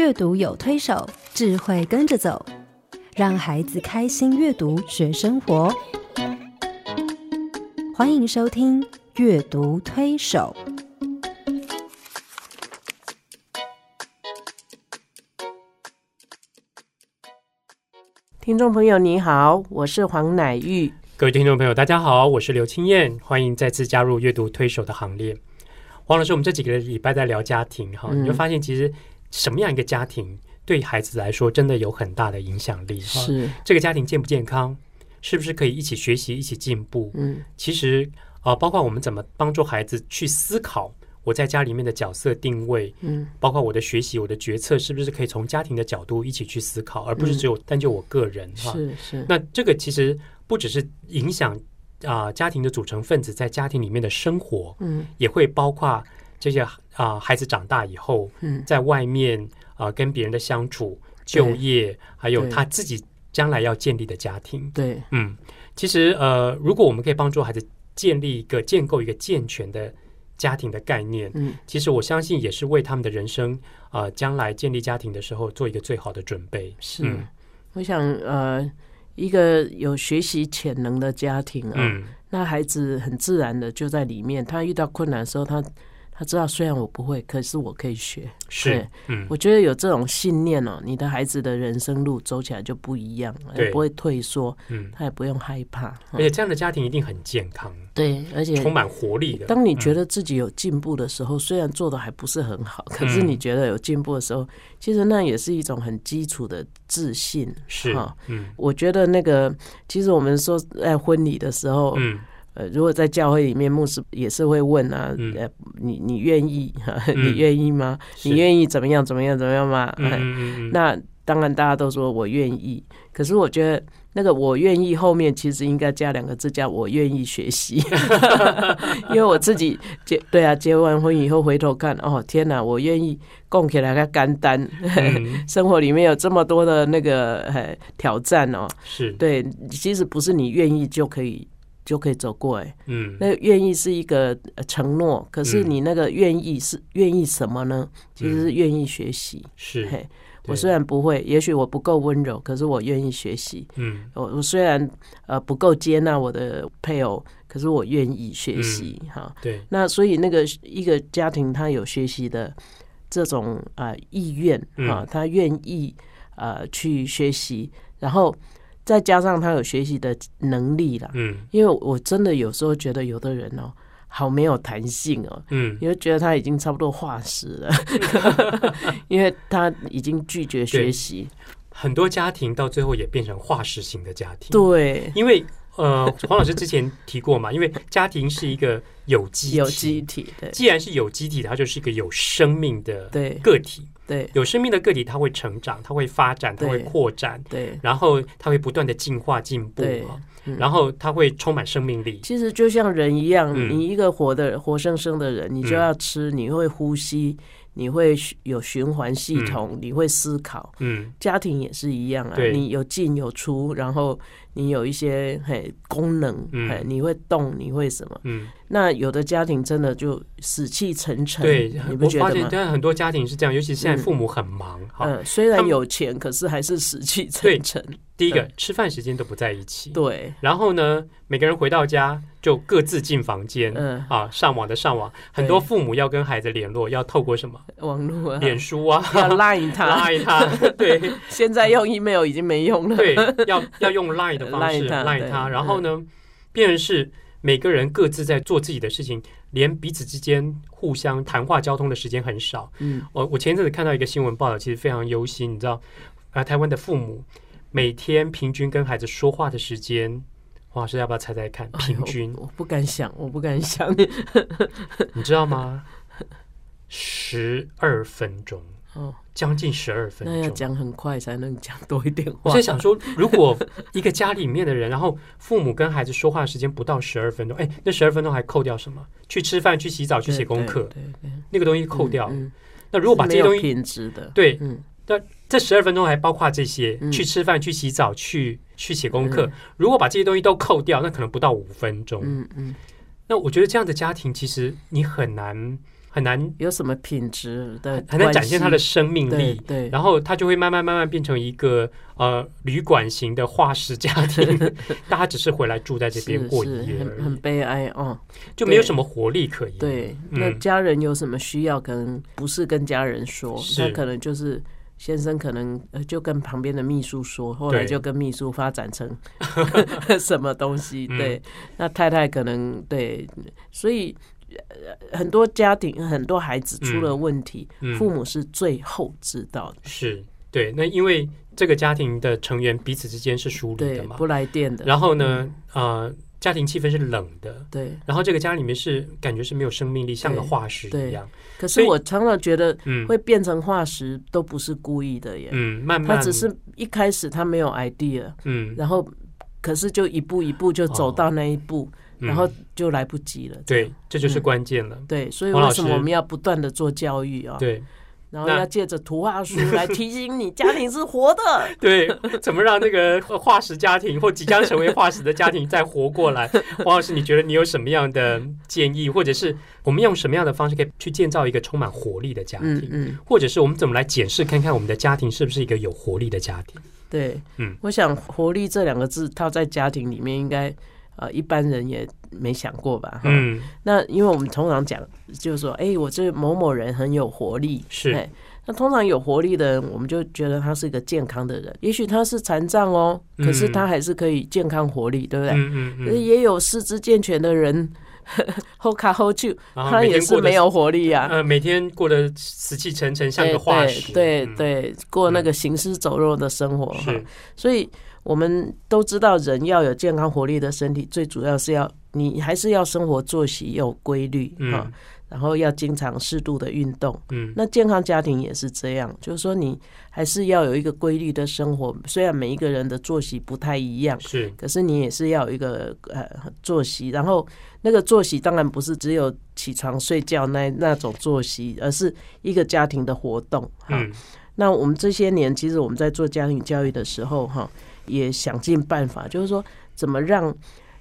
阅读有推手，智慧跟着走，让孩子开心阅读学生活。欢迎收听《阅读推手》。听众朋友，你好，我是黄乃玉。各位听众朋友，大家好，我是刘青燕，欢迎再次加入阅读推手的行列。黄老师，我们这几个礼拜在聊家庭哈，你就发现其实什么样一个家庭对孩子来说真的有很大的影响力哈。是这个家庭健不健康，是不是可以一起学习、一起进步？嗯，其实啊、呃包括我们怎么帮助孩子去思考我在家里面的角色定位，嗯，包括我的学习、我的决策，是不是可以从家庭的角度一起去思考，而不是只有单就我个人哈。是是，那这个其实不只是影响啊、家庭的组成分子在家庭里面的生活，嗯也会包括这些啊、孩子长大以后嗯在外面啊、跟别人的相处、就业，还有他自己将来要建立的家庭。对，嗯，其实呃，如果我们可以帮助孩子建立一个建构一个健全的家庭的概念，嗯其实我相信也是为他们的人生啊、将来建立家庭的时候做一个最好的准备。是。嗯我想，呃，一个有学习潜能的家庭啊，嗯那孩子很自然的就在里面。他遇到困难的时候，他他知道虽然我不会，可是我可以学。是，嗯我觉得有这种信念哦，你的孩子的人生路走起来就不一样，对也不会退缩，嗯，他也不用害怕。而且这样的家庭一定很健康，对，而且充满活力的。当你觉嗯得自己有进步的时候，虽然做的还不是很好，可是嗯你觉得有进步的时候，其实那也是一种很基础的自信。是哈，嗯我觉得那个，其实我们说在婚礼的时候，嗯呃，如果在教会里面，牧师也是会问啊，嗯。呃，你你愿意，嗯。你愿意吗？是。你愿意怎么样怎么样怎么样吗？嗯哎嗯那当然大家都说我愿意，可是我觉得那个我愿意后面其实应该加两个字，叫我愿意学习，因为我自己结对啊，结完婚以后回头看，哦天哪，我愿意供起来个干单，嗯。生活里面有这么多的那个呃挑战哦，是。对，其实不是你愿意就可以就可以走过哎，嗯。那愿意是一个呃承诺，可是嗯。你那个愿意是愿意什么呢？其实是愿意学习。是。嘿，我虽然不会，也许我不够温柔，可是我愿意学习。嗯。我我虽然呃不够接纳我的配偶，可是我愿意学习。哈，对。那所以那个一个家庭，他有学习的这种啊、呃意愿哈嗯，他愿意呃去学习，然后再加上他有学习的能力啦。嗯因为我真的有时候觉得有的人哦，好没有弹性哦，嗯你会觉得他已经差不多化石了，因为他已经拒绝学习。很多家庭到最后也变成化石型的家庭。，对，因为呃，黄老师之前提过嘛，因为家庭是一个有机有机体，对既然是有机体，它就是一个有生命的对个体。对有生命的个体，它会成长，它会发展，它会扩展，对。然后它会不断的进化进步嗯。然后它会充满生命力。其实就像人一样，嗯。你一个活的活生生的人，你就嗯。要吃，你会呼吸，你会有循环系统，你会思考。嗯家庭也是一样啊，你有进有出，然后你有一些嘿功能，嗯嘿你会动，你会什么？嗯，那有的家庭真的就死气沉沉，对你，不觉得吗？现但很多家庭是这样，尤其是现在嗯父母很忙哈。嗯，虽然有钱，可是还是死气沉沉。第一个嗯吃饭时间都不在一起，对，然后呢，每个人回到家就各自进房间，嗯，啊，上网的上网，很多父母要跟孩子联络，要透过什么？网络啊，脸书啊，要 line 他，拉他，对。现在用 email 已经没用了。对，要要用 Line 的方式 Line 他然后呢，变成是每个人各自在做自己的事情，连彼此之间互相谈话交通的时间很少。嗯，我我前一阵子看到一个新闻报道，其实非常忧心，你知道，啊，台湾的父母每天平均跟孩子说话的时间，黄老师要不要猜猜看？平均哎我我不敢想，我不敢想。你知道吗？十二分钟，哦，将近十二分钟那要。讲很快才能讲多一点话。我在想说，如果一个家里面的人，然后父母跟孩子说话的时间不到十二分钟，哎，那十二分钟还扣掉什么？去吃饭、去洗澡、去对写功课，对那个东西扣掉。嗯嗯那如果把这些东西，品质的，对，嗯，这十二分钟还包括这些，嗯去吃饭、去洗澡、去去写功课嗯。如果把这些东西都扣掉，那可能不到五分钟。嗯嗯，那我觉得这样的家庭，其实你很难很难有什么品质的，很难展现他的生命力。对，然后他就会慢慢慢慢变成一个呃旅馆型的化石家庭，大家只是回来住在这边过夜，很很悲哀哦，就没有什么活力可言。对，那家人有什么需要，可能不是跟家人说，他可能就是先生可能就跟旁边的秘书说，后来就跟秘书发展成 什么东西。对，那太太可能对，所以。很多家庭，很多孩子出了问题，父母是最后知道的。是对，那因为这个家庭的成员彼此之间是疏离的嘛，不来电的。然后呢，呃，家庭气氛是冷的，对。然后这个家里面是感觉是没有生命力，像个化石一样。可是我常常觉得，会变成化石都不是故意的耶。嗯，慢慢，他只是一开始他没有 idea，嗯，然后可是就一步一步就走到那一步。然后就来不及了。对，这就是关键了。对，所以为什么我们要不断的做教育啊？对，然后要借着图画书来提醒你，家庭是活的。对，怎么让那个化石家庭或即将成为化石的家庭再活过来？黄老师，你觉得你有什么样的建议，或者是我们用什么样的方式可以去建造一个充满活力的家庭？嗯，或者是我们怎么来检视看看我们的家庭是不是一个有活力的家庭？对，嗯，我想“活力”这两个字套在家庭里面应该。呃，一般人也没想过吧？嗯，那因为我们通常讲，就是说，哎，我这某某人很有活力，是。那通常有活力的人，我们就觉得他是一个健康的人。也许他是残障哦，可是他还是可以健康活力，对不对？嗯嗯嗯。也有四肢健全的人，hold 卡 hold 住，他也是没有活力啊。呃，每天过得死气沉沉，像个化石。对对，过那个行尸走肉的生活。是，所以。我们都知道，人要有健康活力的身体，最主要是要你还是要生活作息有规律啊，然后要经常适度的运动。嗯，那健康家庭也是这样，就是说你还是要有一个规律的生活。虽然每一个人的作息不太一样，是，可是你也是要有一个呃作息。然后那个作息当然不是只有起床睡觉那那种作息，而是一个家庭的活动。嗯，那我们这些年其实我们在做家庭教育的时候，哈。也想尽办法，就是说，怎么让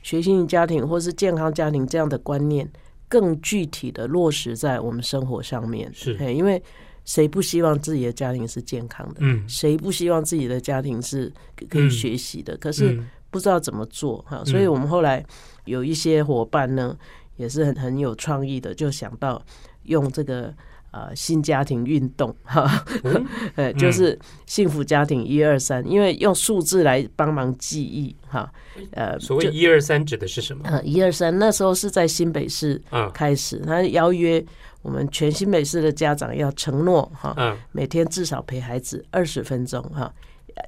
学习型家庭或是健康家庭这样的观念更具体的落实在我们生活上面？是，因为谁不希望自己的家庭是健康的？嗯，谁不希望自己的家庭是可以学习的？可是不知道怎么做哈，所以我们后来有一些伙伴呢，也是很很有创意的，就想到用这个。呃，新家庭运动哈，呃，就是幸福家庭一二三，因为用数字来帮忙记忆哈。呃，所谓一二三指的是什么？呃，一二三那时候是在新北市开始，他邀约我们全新北市的家长要承诺哈，每天至少陪孩子二十分钟哈，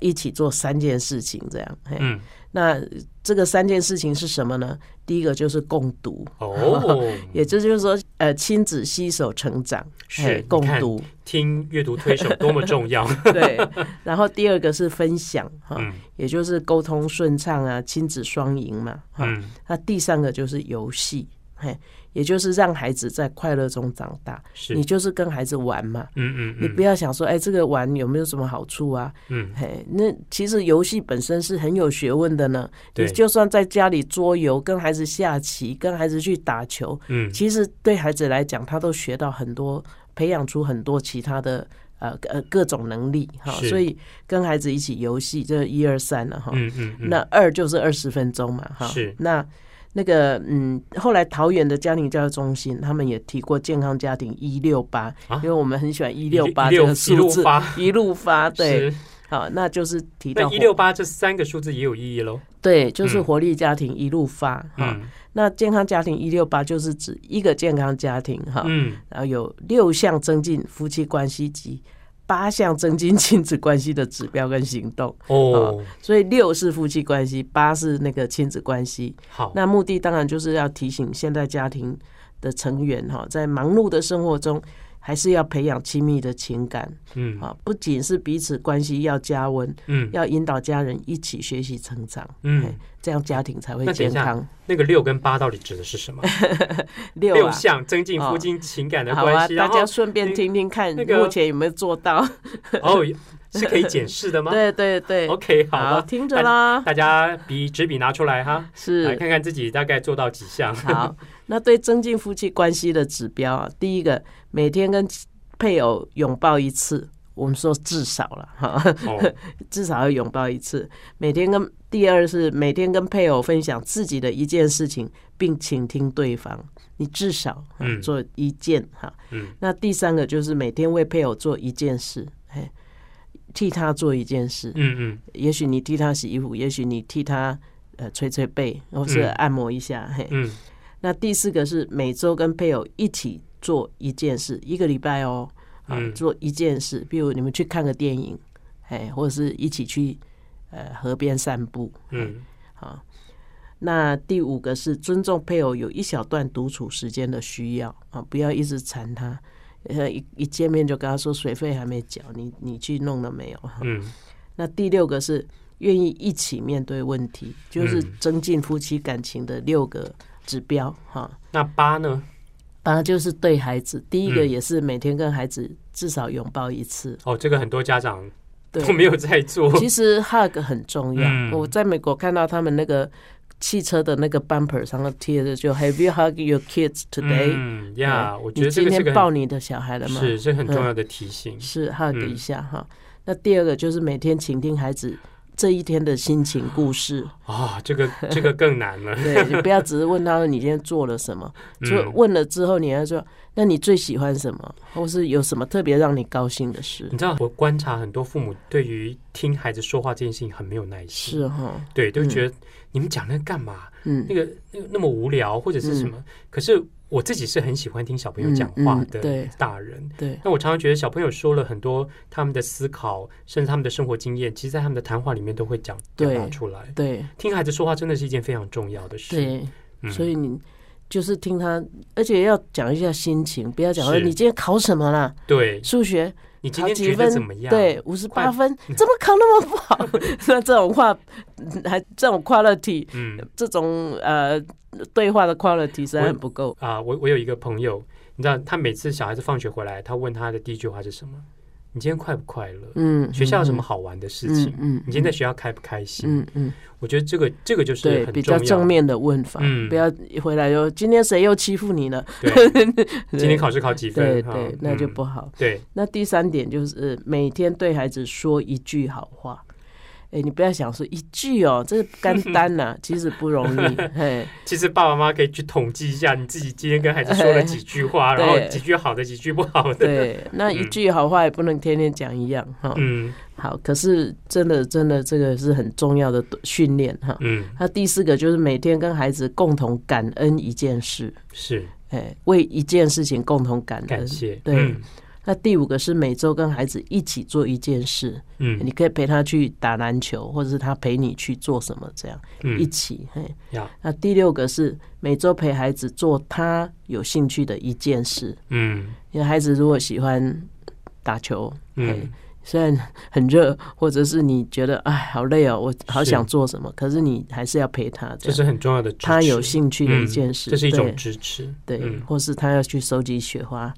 一起做三件事情这样。嗯。那这个三件事情是什么呢？第一个就是共读哦，也这就是说，呃，亲子携手成长是共读，听阅读推手多么重要。对，然后第二个是分享哈，也就是沟通顺畅啊，亲子双赢嘛哈。那第三个就是游戏，嘿。也就是让孩子在快乐中长大，你就是跟孩子玩嘛，嗯嗯，你不要想说，哎，这个玩有没有什么好处啊？嗯，嘿，那其实游戏本身是很有学问的呢。你就算在家里桌游，跟孩子下棋，跟孩子去打球，嗯，其实对孩子来讲，他都学到很多，培养出很多其他的呃呃各种能力哈。所以跟孩子一起游戏，这一二三了哈。嗯嗯，那二就是二十分钟嘛哈。是那。那个嗯，后来桃园的家庭教育中心，他们也提过健康家庭一六八，因为我们很喜欢一六八这个数字，一路发 对，好，那就是提到一六八这三个数字也有意义喽。对，就是活力家庭一路发哈，那健康家庭一六八就是指一个健康家庭哈，嗯，然后有六项增进夫妻关系及。八项增进亲子关系的指标跟行动哦，所以六是夫妻关系，八是那个亲子关系。好，那目的当然就是要提醒现代家庭的成员哈，在忙碌的生活中。还是要培养亲密的情感，嗯啊，不仅是彼此关系要加温，嗯，要引导家人一起学习成长，嗯，这样家庭才会健康。那个六跟八到底指的是什么？六六项增进夫妻情感的关系，大家顺便听听看，目前有没有做到？哦，是可以检视的吗？对对对，OK，好，听着啦，大家笔纸笔拿出来哈，是来看看自己大概做到几项。好。那对增进夫妻关系的指标啊，第一个每天跟配偶拥抱一次，我们说至少了哈，哦，至少要拥抱一次。每天跟第二是每天跟配偶分享自己的一件事情，并倾听对方。你至少嗯嗯做一件哈。嗯那第三个就是每天为配偶做一件事，嘿，替他做一件事。嗯嗯也许你替他洗衣服，也许你替他呃捶捶背，或是嗯按摩一下。嘿，嗯那第四个是每周跟配偶一起做一件事，一个礼拜哦，啊，嗯做一件事，比如你们去看个电影，哎，或者是一起去呃河边散步，嗯啊。那第五个是尊重配偶有一小段独处时间的需要啊，不要一直缠他，呃，一一见面就跟他说水费还没缴，你你去弄了没有？哈嗯那第六个是愿意一起面对问题，就是嗯增进夫妻感情的六个指标哈。那八呢？当然就是对孩子，第一个嗯也是每天跟孩子至少拥抱一次。哦，这个很多家长对，都没有在做。其实 hug 很重要。嗯我在美国看到他们那个汽车的那个 bumper 上面贴着就 Have you hugged your kids today？、嗯呀，我觉得是个天抱你的小孩了吗？是是很重要的提醒。是 hug 嗯一下哈。那第二个就是每天倾听孩子这一天的心情故事。啊，这个 这个更难了。对你不要只是问他说你今天做了什么，就嗯问了之后你要说，那你最喜欢什么，或是有什么特别让你高兴的事你？知道，我观察很多父母对于听孩子说话这件事情很没有耐心，是哈，对，都觉得你们讲那个干嘛？嗯那个那个那么无聊，或者是什么？可是我自己是很喜欢听小朋友讲话的嗯嗯对大人。对，那我常常觉得小朋友说了很多他们的思考，甚至他们的生活经验，其实，在他们的谈话里面都会讲表对达出来。对听孩子说话真的是一件非常重要的事。所以你就是听他，而且要讲一下心情，不要讲说你今天考什么啦，对，数学你今天觉得怎么样？对，五十八分，怎么考那么不好？那这种话，还这种 quality，嗯这种呃对话的 quality 实在很不够。啊，我我有一个朋友，你知道，他每次小孩子放学回来，他问他的第一句话是什么？你今天快不快乐？嗯，学校有什么嗯好玩的事情？嗯，你今天在学校开不开心？嗯嗯，我觉得这个这个就是对，比。较正面的问法，嗯不要一回来就今天谁又欺负你了？对，今天考试考几分？哈对对，那就嗯不好。对，那第三点就是每天对孩子说一句好话。哎，你不要想说一句哦，这是干 单呐、其实不容易。嘿，其实爸爸妈妈可以去统计一下，你自己今天跟孩子说了几句话，然后对几句好的，几句不好的。对，那一句好话也不能天天讲一样哈。嗯好，可是真的真的这个是很重要的训练哈。嗯，那第四个就是每天跟孩子共同感恩一件事，是哎，为一件事情共同感恩。感谢。对嗯那第五个是每周跟孩子一起做一件事，嗯。你可以陪他去打篮球，或者是他陪你去做什么，这样一嗯起。嘿，呀。那第六个是每周陪孩子做他有兴趣的一件事，嗯。因为孩子如果喜欢打球，嘿嗯虽然很热，或者是你觉得哎好累哦，我好想做什么，可是你还是要陪他，这是很重要的。他有兴趣的一嗯件事，这是一种对支持。对，嗯或是他要去收集雪花。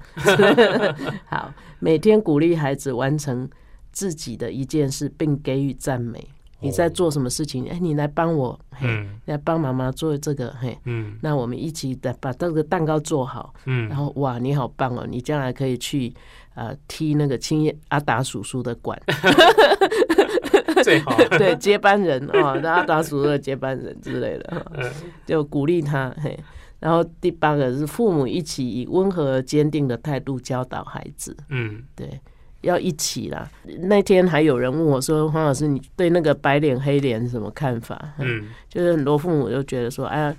好，每天鼓励孩子完成自己的一件事，并给予赞美。你在做什么事情？哎，你来帮我，嘿，嗯来帮妈妈做这个，嘿，嗯那我们一起的把这个蛋糕做好。嗯然嗯，后哇，你好棒哦！你将来可以去呃踢那个青叶阿达叔叔的馆，最好。对接班人哦，那阿达叔叔的接班人之类的，就鼓励他嘿。然后第八个是父母一起以温和而坚定的态度教导孩子，嗯对，要一起啦。那天还有人问我说：“黄老师，你对那个白脸黑脸什么看法？”嗯。就是很多父母就觉得说：“哎呀，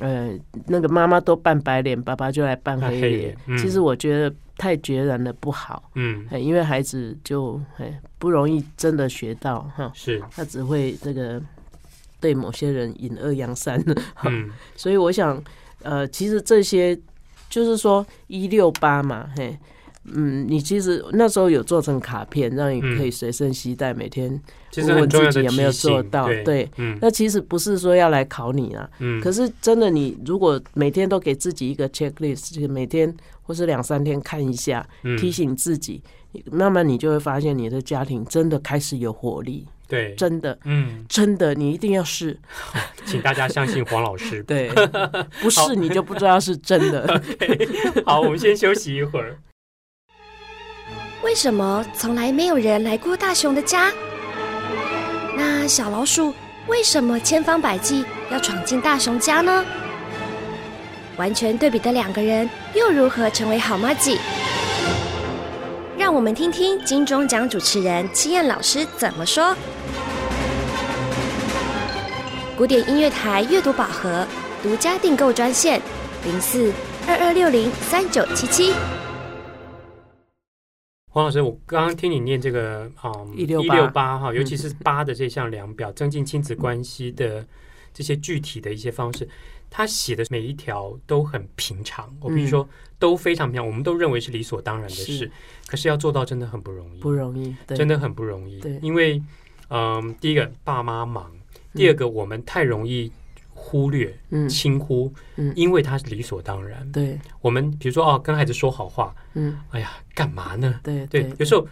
呃，那个妈妈都扮白脸，爸爸就来扮扮黑黑脸其实我觉得太决然的不好，嗯，哎，因为孩子就哎不容易真的学到哈，是。他只会这个对某些人引恶扬善。嗯。所以我想，呃，其实这些就是说一六八嘛，嘿，嗯，你其实那时候有做成卡片，让你可以随身携带，每天问问自己有没有做到。对，对，嗯那其实不是说要来考你啊，嗯，可是真的，你如果每天都给自己一个 checklist，就是每天或是两三天看一下，嗯提醒自己，慢慢你就会发现你的家庭真的开始有活力。对，真的，嗯，真的，你一定要试。请大家相信黄老师。对，不是你就不知道是真的。好，我们先休息一会儿。为什么从来没有人来过大熊的家？那小老鼠为什么千方百计要闯进大熊家呢？完全对比的两个人又如何成为好妈己？让我们听听金钟奖主持人七燕老师怎么说。古典音乐台阅读宝盒独家订购专线：零四二二六零三九七七。黄老师，我刚刚听你念这个啊，一六八哈，尤其是八的这项量表，增进亲子关系的这些具体的一些方式，他写的每一条都很平常，我必须说都非常平常，我们都认为是理所当然的事是，可是要做到真的很不容易，不容易，真的很不容易。对。因为嗯，第一个爸妈忙，第二个我们太容易忽略、嗯轻忽，嗯因为它是理所当然。对，我们比如说哦，跟孩子说好话，嗯，哎呀，干嘛呢？对对，有时候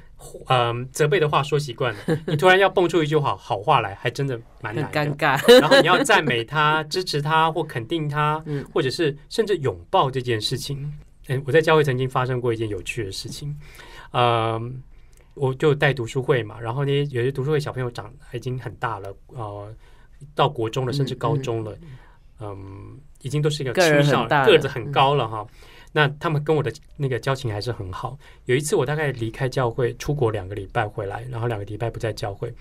嗯，责备的话说习惯了，你突然要蹦出一句好好话来，还真的蛮难的。尴尬。然后你要赞美他、支持他或肯定他，嗯或者是甚至拥抱这件事情。嗯，我在教会曾经发生过一件有趣的事情，嗯，我就带读书会嘛，然后呢，有些读书会小朋友长已经很大了，呃，到国中了，甚至高中了，嗯，已经都是一个青少很大个子很高了哈。那他们跟我的那个交情还是很好。有一次我大概离开教会出国两个礼拜回来，然后两个礼拜不在教会，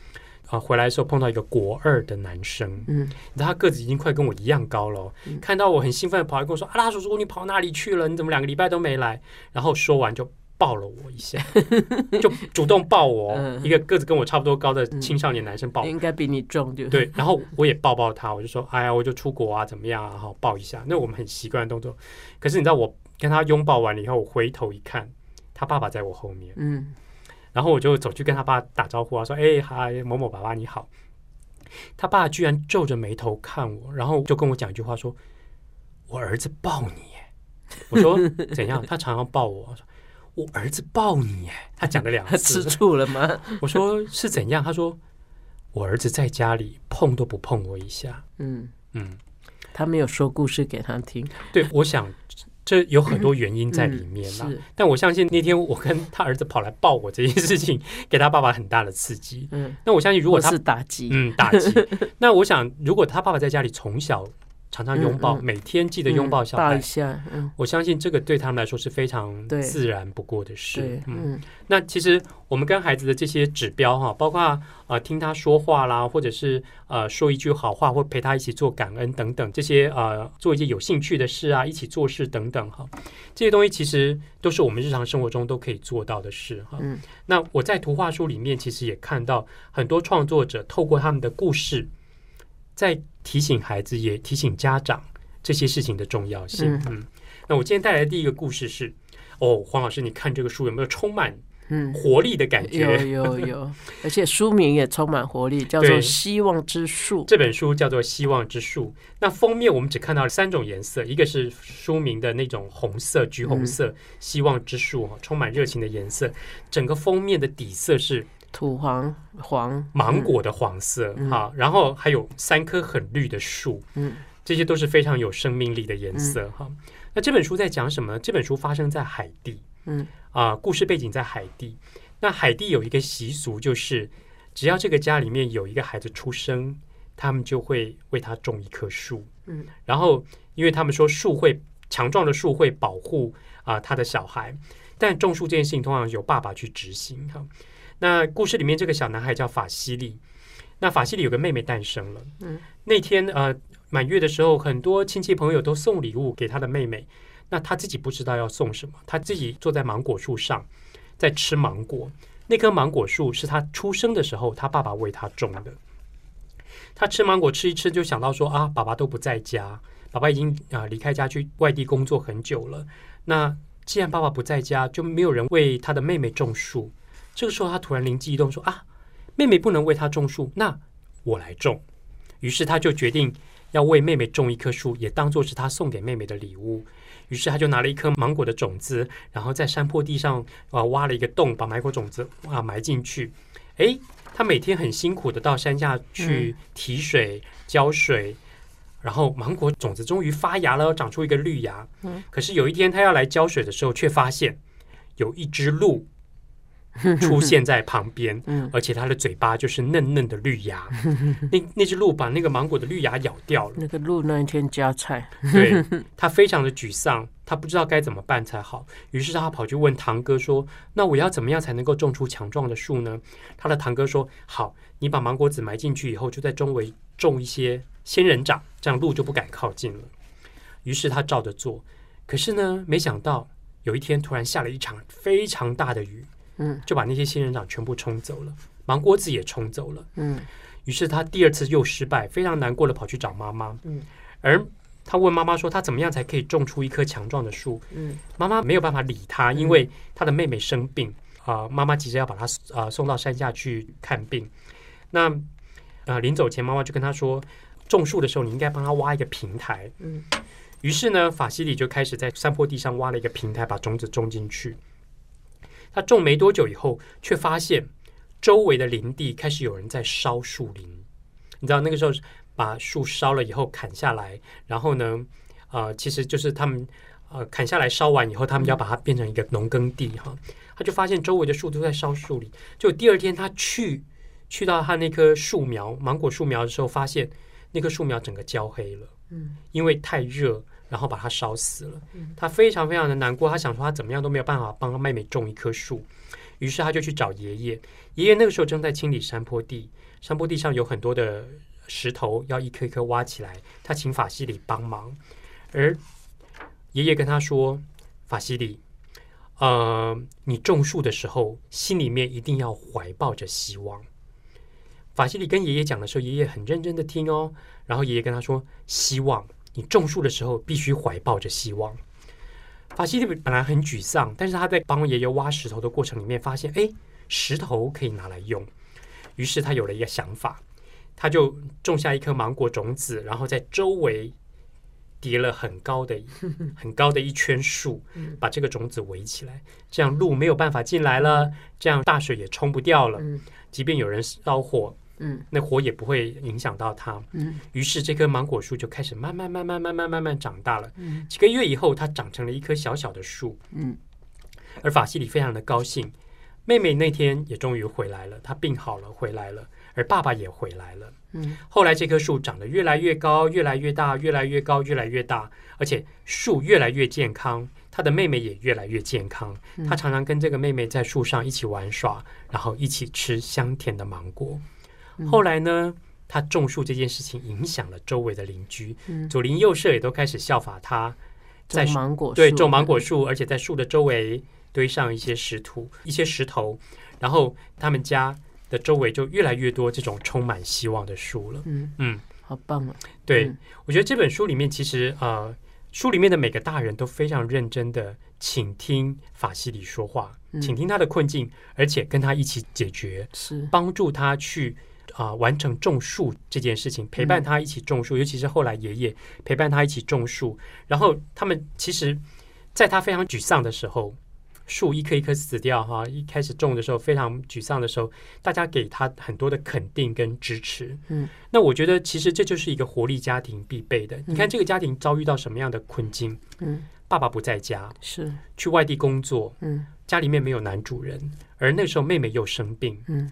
啊，回来的时候碰到一个国二的男生，嗯你知道他个子已经快跟我一样高了哦、看到我很兴奋的跑来跟我说：“阿拉叔叔，你跑哪里去了？你怎么两个礼拜都没来？”然后说完就抱了我一下，就主动抱我一个个子跟我差不多高的青少年男生抱我。应该比你重就对，然后我也抱抱他，我就说：“哎呀，我就出国啊，怎么样啊？好抱一下。”那我们很习惯的动作。可是你知道，我跟他拥抱完了以后，我回头一看，他爸爸在我后面，嗯然后我就走去跟他爸打招呼啊，说：“哎，嗨，某某爸爸你好。”他爸居然皱着眉头看我，然后就跟我讲一句话说：“我儿子抱你。”我说：“怎样？”他常常抱我，我说：“我儿子抱你哎。”他讲了两他吃。醋了吗？我说：“是怎样？”他说：“我儿子在家里碰都不碰我一下。嗯，”嗯，他没有说故事给他听，对，我想这有很多原因在里面啦。但我相信那天我跟他儿子跑来抱我这件事情，给他爸爸很大的刺激。嗯，那我相信，如果他是打击，嗯打击，那我想，如果他爸爸在家里从小常常拥抱，嗯。嗯每天记得拥抱小孩。抱一，下，嗯，我相信这个对他们来说是非常自然不过的事。对。，嗯，嗯。那其实我们跟孩子的这些指标哈，包括呃听他说话啦，或者是呃说一句好话，或陪他一起做感恩等等，这些呃做一些有兴趣的事啊，一起做事等等哈，这些东西其实都是我们日常生活中都可以做到的事哈。嗯。那我在图画书里面其实也看到很多创作者透过他们的故事，在提醒孩子，也提醒家长这些事情的重要性。嗯嗯，那我今天带来的第一个故事是。哦，黄老师，你看这个书有没有充满嗯，活力的感觉？有有有，而且书名也充满活力，叫做《希望之树》。这本书叫做《希望之树》。那封面我们只看到了三种颜色，一个是书名的那种红色、橘红色，嗯希望之树》哈，充满热情的颜色。整个封面的底色是土黄黄芒，果的黄色嗯哈，然后还有三棵很绿的树，嗯这些都是非常有生命力的颜色哈。那这本书在讲什么呢？这本书发生在海地，嗯啊、故事背景在海地。那海地有一个习俗，就是只要这个家里面有一个孩子出生，他们就会为他种一棵树。嗯，然后因为他们说树会强壮的树会保护啊、他的小孩，但种树这件事情通常由爸爸去执行哈。那故事里面这个小男孩叫法西利，那法西利有个妹妹诞生了。嗯，那天呃满月的时候，很多亲戚朋友都送礼物给他的妹妹，那他自己不知道要送什么，他自己坐在芒果树上在吃芒果。那棵芒果树是他出生的时候他爸爸为他种的。他吃芒果吃一吃，就想到说啊，爸爸都不在家，爸爸已经啊离开家去外地工作很久了。那既然爸爸不在家，就没有人为他的妹妹种树。这个时候，他突然灵机一动，说啊，妹妹不能为他种树，那我来种。于是他就决定要为妹妹种一棵树，也当做是他送给妹妹的礼物。于是他就拿了一颗芒果的种子，然后在山坡地上啊挖了一个洞，把芒果种子啊埋进去。诶，他每天很辛苦的到山下去提水、浇水，然后芒果种子终于发芽了，长出一个绿芽。嗯可是有一天他要来浇水的时候，却发现有一只鹿出现在旁边，嗯而且它的嘴巴就是嫩嫩的绿芽。那那只鹿把那个芒果的绿芽咬掉了。那个鹿那一天加菜，对 他非常的沮丧，他不知道该怎么办才好。于是他跑去问堂哥说：“那我要怎么样才能够种出强壮的树呢？”他的堂哥说：“好，你把芒果籽埋进去以后，就在周围种一些仙人掌，这样鹿就不敢靠近了。”于是他照着做，可是呢，没想到有一天突然下了一场非常大的雨，嗯就把那些仙人掌全部冲走了，芒果籽也冲走了。嗯于是他第二次又失败，非常难过的跑去找妈妈。嗯而他问妈妈说：“他怎么样才可以种出一棵强壮的树嗯？”妈妈没有办法理他，因为他的妹妹生病啊、妈妈急着要把他啊、送到山下去看病。那啊、临走前，妈妈就跟他说：“种树的时候，你应该帮他挖一个平台。”嗯于是呢，法西里就开始在山坡地上挖了一个平台，把种子种进去。他种没多久以后，却发现周围的林地开始有人在烧树林。你知道那个时候把树烧了以后砍下来，然后呢，呃，其实就是他们呃砍下来烧完以后，他们要把它变成一个农耕地哈。他就发现周围的树都在烧树林。就第二天他去去到他那棵树苗芒果树苗的时候，发现那棵树苗整个焦黑了，嗯，因为太热。然后把它烧死了，他非常非常的难过。他想说他怎么样都没有办法帮他妹妹种一棵树，于是他就去找爷爷。爷爷那个时候正在清理山坡地，山坡地上有很多的石头要一颗一颗挖起来，他请法西里帮忙。而爷爷跟他说：“法西里，呃，你种树的时候，心里面一定要怀抱着希望。”法西里跟爷爷讲的时候，爷爷很认真的听哦。然后爷爷跟他说：“希望你种树的时候必须怀抱着希望。”法西里本来很沮丧，但是他在帮爷爷挖石头的过程里面发现，哎，石头可以拿来用。于是他有了一个想法，他就种下一颗芒果种子，然后在周围叠了很高的、很高的一圈树，把这个种子围起来，这样路没有办法进来了，这样大水也冲不掉了。嗯即便有人烧火，嗯那火也不会影响到它。嗯于是这棵芒果树就开始慢慢、慢慢、慢慢、慢慢长大了。嗯几个月以后，它长成了一棵小小的树。嗯而法西里非常的高兴，妹妹那天也终于回来了，她病好了，回来了，而爸爸也回来了。嗯后来这棵树长得越来越高，越来越大，越来越高，越来越大，而且树越来越健康，他的妹妹也越来越健康。他常常跟这个妹妹在树上一起玩耍，然后一起吃香甜的芒果。后来呢，他种树这件事情影响了周围的邻居，嗯。左邻右舍也都开始效法他，在种芒果树，对，种芒果树，而且在树的周围堆上一些石土、一些石头，然后他们家的周围就越来越多这种充满希望的树了。嗯，嗯，好棒啊！对，嗯。我觉得这本书里面其实呃，书里面的每个大人都非常认真的倾听法西里说话，嗯。倾听他的困境，而且跟他一起解决，是，帮助他去。啊、完成种树这件事情，陪伴他一起种树，尤其是后来爷爷陪伴他一起种树，然后他们其实，在他非常沮丧的时候，树一棵一棵死掉哈，一开始种的时候非常沮丧的时候，大家给他很多的肯定跟支持。嗯，那我觉得其实这就是一个活力家庭必备的。你看这个家庭遭遇到什么样的困境？嗯，爸爸不在家，是，去外地工作，嗯。家里面没有男主人，而那时候妹妹又生病，嗯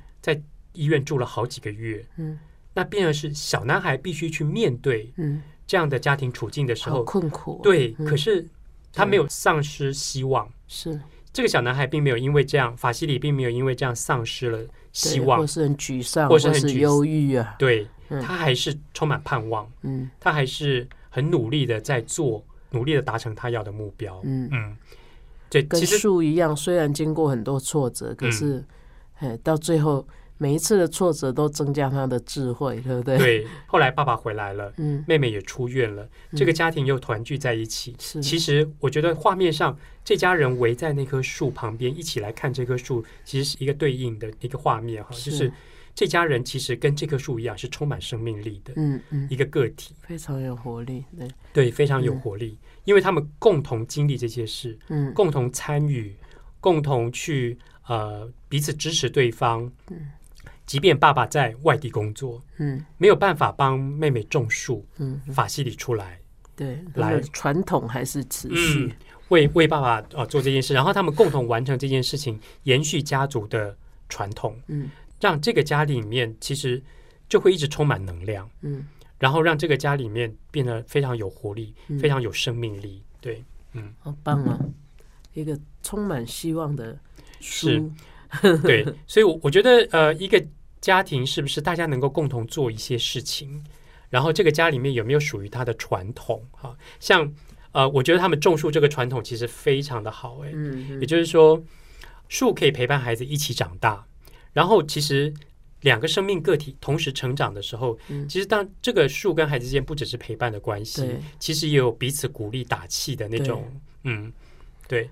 医院住了好几个月。嗯。那变而是小男孩必须去面对嗯，这样的家庭处境的时好候，困苦哦，对，嗯。可是他没有丧失希望。是。这个小男孩并没有因为这样，法西里并没有因为这样丧失了希望。或，是很沮丧，或是很沮忧郁啊，对嗯。他还是充满盼望，嗯。他还是很努力的在做，努力的达成他要的目标。嗯，嗯，对，跟其实树一样，虽然经过很多挫折，可嗯。是，哎，到最后每一次的挫折都增加他的智慧，对不对？，对，后来爸爸回来了，嗯，妹妹也出院了，这个家庭又团聚在一起。是，其实我觉得画面上这家人围在那棵树旁边一起来看这棵树，其实是一个对应的一个画面哈，就是这家人其实跟这棵树一样是充满生命力的嗯嗯，一个个体，非常有活力，对，对，非常有嗯。活力，因为他们共同经历这些事，嗯。共同参与，共同去呃彼此支持对方，嗯即便爸爸在外地工作，嗯。没有办法帮妹妹种树，嗯，法西里出来对，来来传统还是持续。嗯，为为爸爸呃做这件事，然后他们共同完成这件事情，延续家族的传统，嗯。让这个家里面其实就会一直充满能量，嗯。然后让这个家里面变得非常有活力，嗯。非常有生命力。对，嗯。好棒啊，一个充满希望的是。书，对，所以我，我觉得，呃，一个家庭是不是大家能够共同做一些事情，然后这个家里面有没有属于他的传统？哈，像，呃，我觉得他们种树这个传统其实非常的好，哎，嗯也就是说，树可以陪伴孩子一起长大，然后其实。两个生命个体同时成长的时候，嗯其实当这个树跟孩子之间不只是陪伴的关系，其实也有彼此鼓励打气的那种，嗯，对。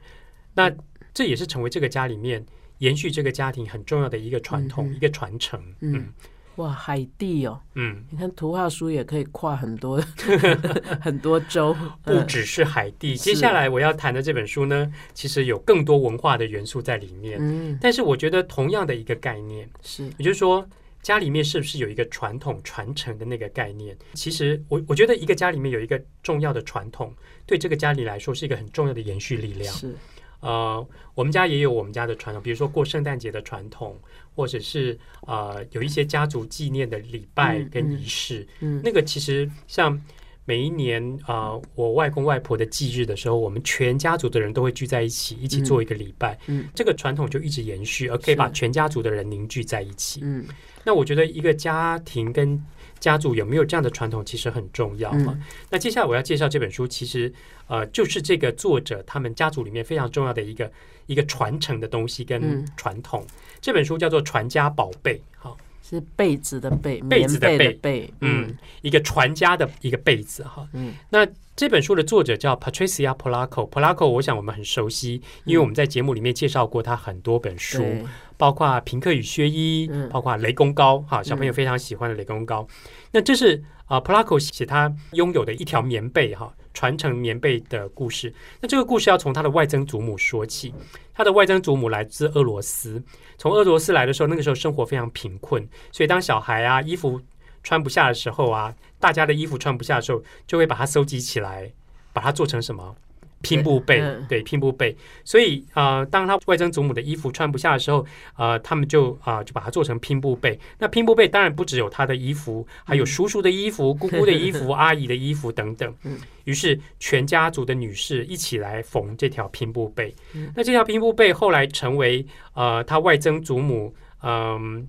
那这也是成为这个家里面延续这个家庭很重要的一个传统、嗯一个传承。嗯嗯哇，海地哦，嗯，你看图画书也可以跨很多 很多州，不只是海地。是接下来我要谈的这本书呢，其实有更多文化的元素在里面。嗯，但是我觉得同样的一个概念，是也就是说。家里面是不是有一个传统传承的那个概念？其实我我觉得一个家里面有一个重要的传统，对这个家里来说是一个很重要的延续力量。是，呃，我们家也有我们家的传统，比如说过圣诞节的传统，或者是呃有一些家族纪念的礼拜嗯跟嗯仪式。嗯那个其实像每一年啊、呃我外公外婆的忌日的时候，我们全家族的人都会聚在一起，一起做一个礼拜。嗯这个传统就一直延续，而可以把全家族的人凝聚在一起。嗯那我觉得一个家庭跟家族有没有这样的传统，其实很重要嘛。嗯。那接下来我要介绍这本书，其实呃，就是这个作者他们家族里面非常重要的一个一个传承的东西跟嗯。传统。这本书叫做《传家宝贝》，哈，是被子的被，被子的棉被的被被，嗯，一个传家的一个被子，哈。嗯。那这本书的作者叫 Patricia Polacco。Polacco，我想我们很熟悉，因为我们在节目里面介绍过他很多本书，对，包括《平克与薛伊》，嗯包括《雷公高》哈，小朋友非常喜欢的《雷公高》那这是啊、a c o 写他拥有的一条棉被哈，传承棉被的故事。那这个故事要从他的外曾祖母说起。他的外曾祖母来自俄罗斯，从俄罗斯来的时候，那个时候生活非常贫困，所以当小孩啊衣服穿不下的时候啊，大家的衣服穿不下的时候，就会把它收集起来，把它做成什么？拼布被，嗯对，拼布被。所以呃，当他外曾祖母的衣服穿不下的时候，呃，他们就啊、就把它做成拼布被。那拼布被当然不只有他的衣服，还有叔叔的衣服、姑姑的衣服、阿姨的衣服等等嗯。于是全家族的女士一起来缝这条拼布被嗯。那这条拼布被后来成为呃他外曾祖母嗯、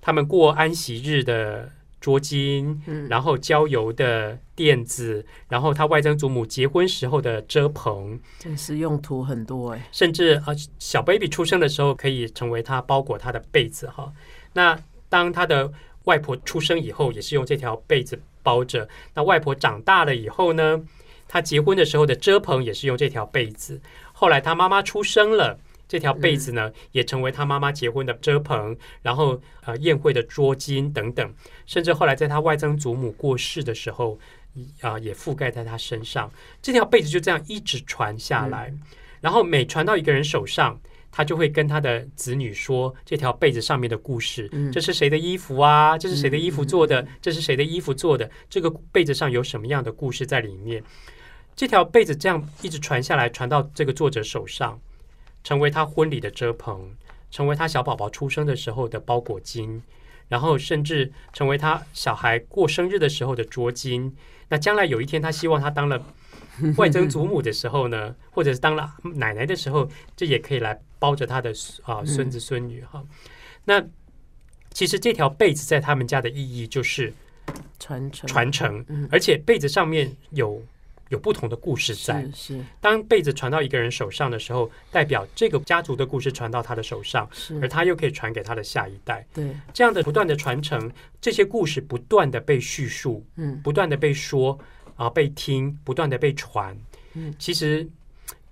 他们过安息日的桌巾，嗯然后郊游的垫子，然后他外曾祖母结婚时候的遮棚，真是用途很多哎，甚至呃小 baby 出生的时候可以成为他包裹他的被子哈。那当他的外婆出生以后，也是用这条被子包着。那外婆长大了以后呢，他结婚的时候的遮棚也是用这条被子。后来他妈妈出生了。这条被子呢，也成为他妈妈结婚的遮棚，然后呃宴会的桌巾等等，甚至后来在他外曾祖母过世的时候，啊、也覆盖在他身上。这条被子就这样一直传下来，然后每传到一个人手上，他就会跟他的子女说这条被子上面的故事。嗯这是谁的衣服啊？这是谁的衣服做的？这是谁的衣服做的？这个被子上有什么样的故事在里面？这条被子这样一直传下来，传到这个作者手上，成为他婚礼的遮棚，成为他小宝宝出生的时候的包裹巾，然后甚至成为他小孩过生日的时候的桌巾。那将来有一天，他希望他当了外曾祖母的时候呢，或者是当了奶奶的时候，这也可以来包着他的啊孙子孙女哈。那其实这条被子在他们家的意义就是传承传承，嗯而且被子上面有有不同的故事在。是是当被子传到一个人手上的时候，代表这个家族的故事传到他的手上，而，他又可以传给他的下一代。对，这样的不断的传承，这些故事不断的被叙述，嗯不断的被说啊、被听，不断的被传。嗯其实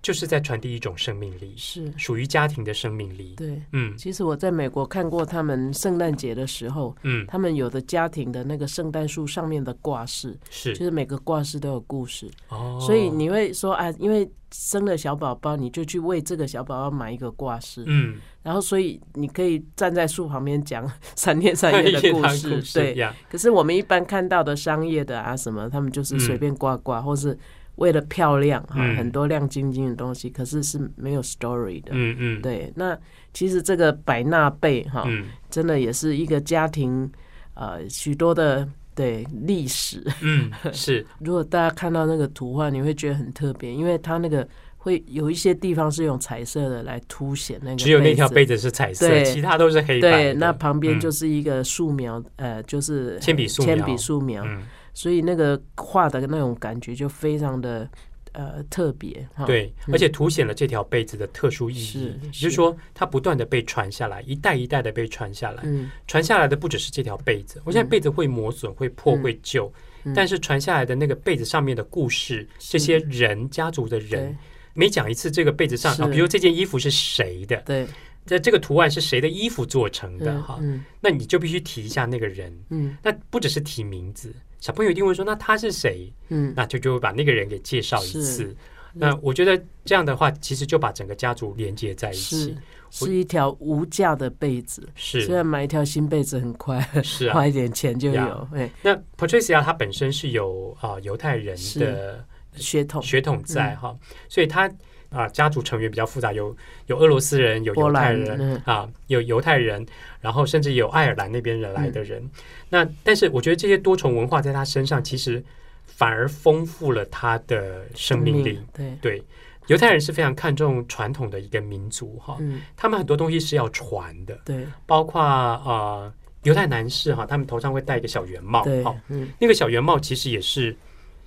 就是在传递一种生命力，是，属于家庭的生命力。对。嗯。其实我在美国看过他们圣诞节的时候，嗯，他们有的家庭的那个圣诞树上面的挂饰，是。就是每个挂饰都有故事，哦，所以你会说啊，因为生了小宝宝，你就去为这个小宝宝买一个挂饰，嗯，然后所以你可以站在树旁边讲 三天三夜的故 一事，对。呀，可是我们一般看到的商业的啊什么，他们就是随便挂挂，或是为了漂亮哈，嗯很多亮晶晶的东西，可是是没有 story 的。嗯嗯，对，那其实这个百纳贝哈，嗯真的也是一个家庭呃许多的对历史。嗯 是，如果大家看到那个图画，你会觉得很特别，因为它那个会有一些地方是用彩色的来凸显那个，只有那条被。子。是彩色，其他都是黑白。对，那旁边嗯就是一个素描，呃，就是铅笔素描。铅笔素描，嗯，所以那个画的那种感觉就非常的呃特别哈。对，嗯。而且凸显了这条被子的特殊意义，就是。是说，它不断的被传下来，一代一代的被传下来。嗯，传下来的不只是这条被子，我现在被子会磨损、会破、嗯。会旧，嗯。但是传下来的那个被子上面的故事，这些人家族的人对，每讲一次这个被子上啊，比如这件衣服是谁的，对，这这个图案是谁的衣服做成的嗯哈，嗯。那你就必须提一下那个人。嗯。那不只是提名字，小朋友一定会说，那他是谁？嗯，那就就会把那个人给介绍一次。那我觉得这样的话，其实就把整个家族连接在一起。是。是一条无价的被子，虽是然买一条新被子很快，是啊。花，一点钱就有那 Patricia 她本身是有啊犹太人的血统。血统在嗯。哈，所以他啊家族成员比较复杂，有有俄罗斯人，有犹太人嗯。啊，有犹太人，然后甚至有爱尔兰那边人来的嗯。人。那但是我觉得这些多重文化在他身上，其实反而丰富了他的生命力。对，对，犹太人是非常看重传统的一个民族哈，嗯，他们很多东西是要传的，对。包括呃犹太男士哈，他们头上会戴一个小圆帽，对哈，，嗯，那个小圆帽其实也是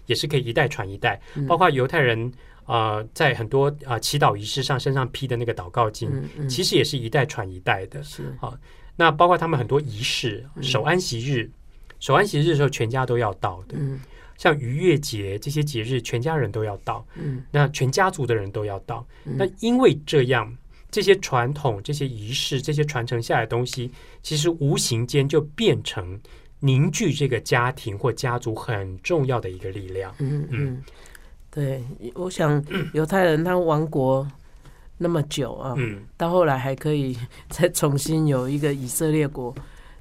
也是可以一代传一代，嗯。包括犹太人呃在很多啊、呃祈祷仪式上身上披的那个祷告巾，嗯嗯，其实也是一代传一代的。是。啊那包括他们很多仪式，嗯。守安息日，守安息日的时候全家都要到的，嗯。像逾越节这些节日，全家人都要到，嗯。那全家族的人都要到。嗯。那因为这样，这些传统、这些仪式、这些传承下来的东西，其实无形间就变成凝聚这个家庭或家族很重要的一个力量。嗯嗯，对，我想犹太人他亡国那么久啊，嗯，到后来还可以再重新有一个以色列国。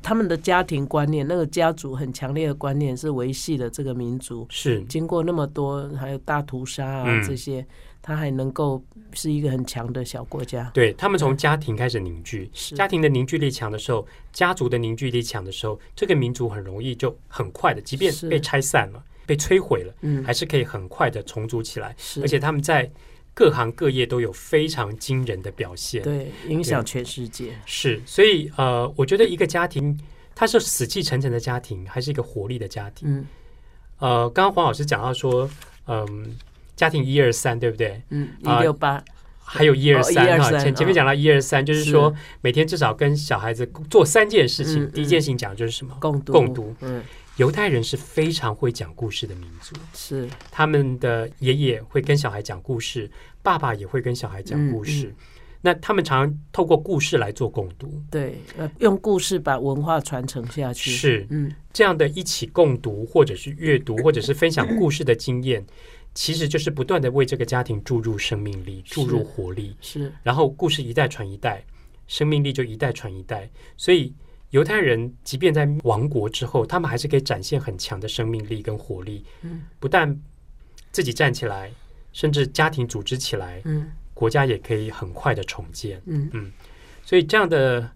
他们的家庭观念，那个家族很强烈的观念是维系了这个民族。是，经过那么多，还有大屠杀啊、嗯这些，他还能够是一个很强的小国家。对他们从家庭开始凝聚，家庭的凝聚力强的时候，家族的凝聚力强的时候，这个民族很容易就很快的，即便是被拆散了、被摧毁了，嗯，还是可以很快的重组起来。而且他们在各行各业都有非常惊人的表现。对影响全世界。是，所以呃，我觉得一个家庭，它是死气沉沉的家庭，还是一个活力的家庭？嗯呃，刚刚黄老师讲到说，嗯，家庭一二三，对不对？嗯，一啊六八，还有一二三123哈，前前面哦讲到一二三，就是是说每天至少跟小孩子做三件事情。嗯第一件事情讲的就是什么？共读共读。嗯，犹太人是非常会讲故事的民族，是他们的爷爷会跟小孩讲故事，爸爸也会跟小孩讲故事。嗯那他们常常透过故事来做共读，对，呃，用故事把文化传承下去。是嗯，这样的一起共读，或者是阅读，或者是分享故事的经验，其实就是不断的为这个家庭注入生命力、注入活力。是然后故事一代传一代，生命力就一代传一代。所以犹太人即便在亡国之后，他们还是可以展现很强的生命力跟活力。嗯，不但自己站起来，甚至家庭组织起来，嗯国家也可以很快的重建。嗯所以这样的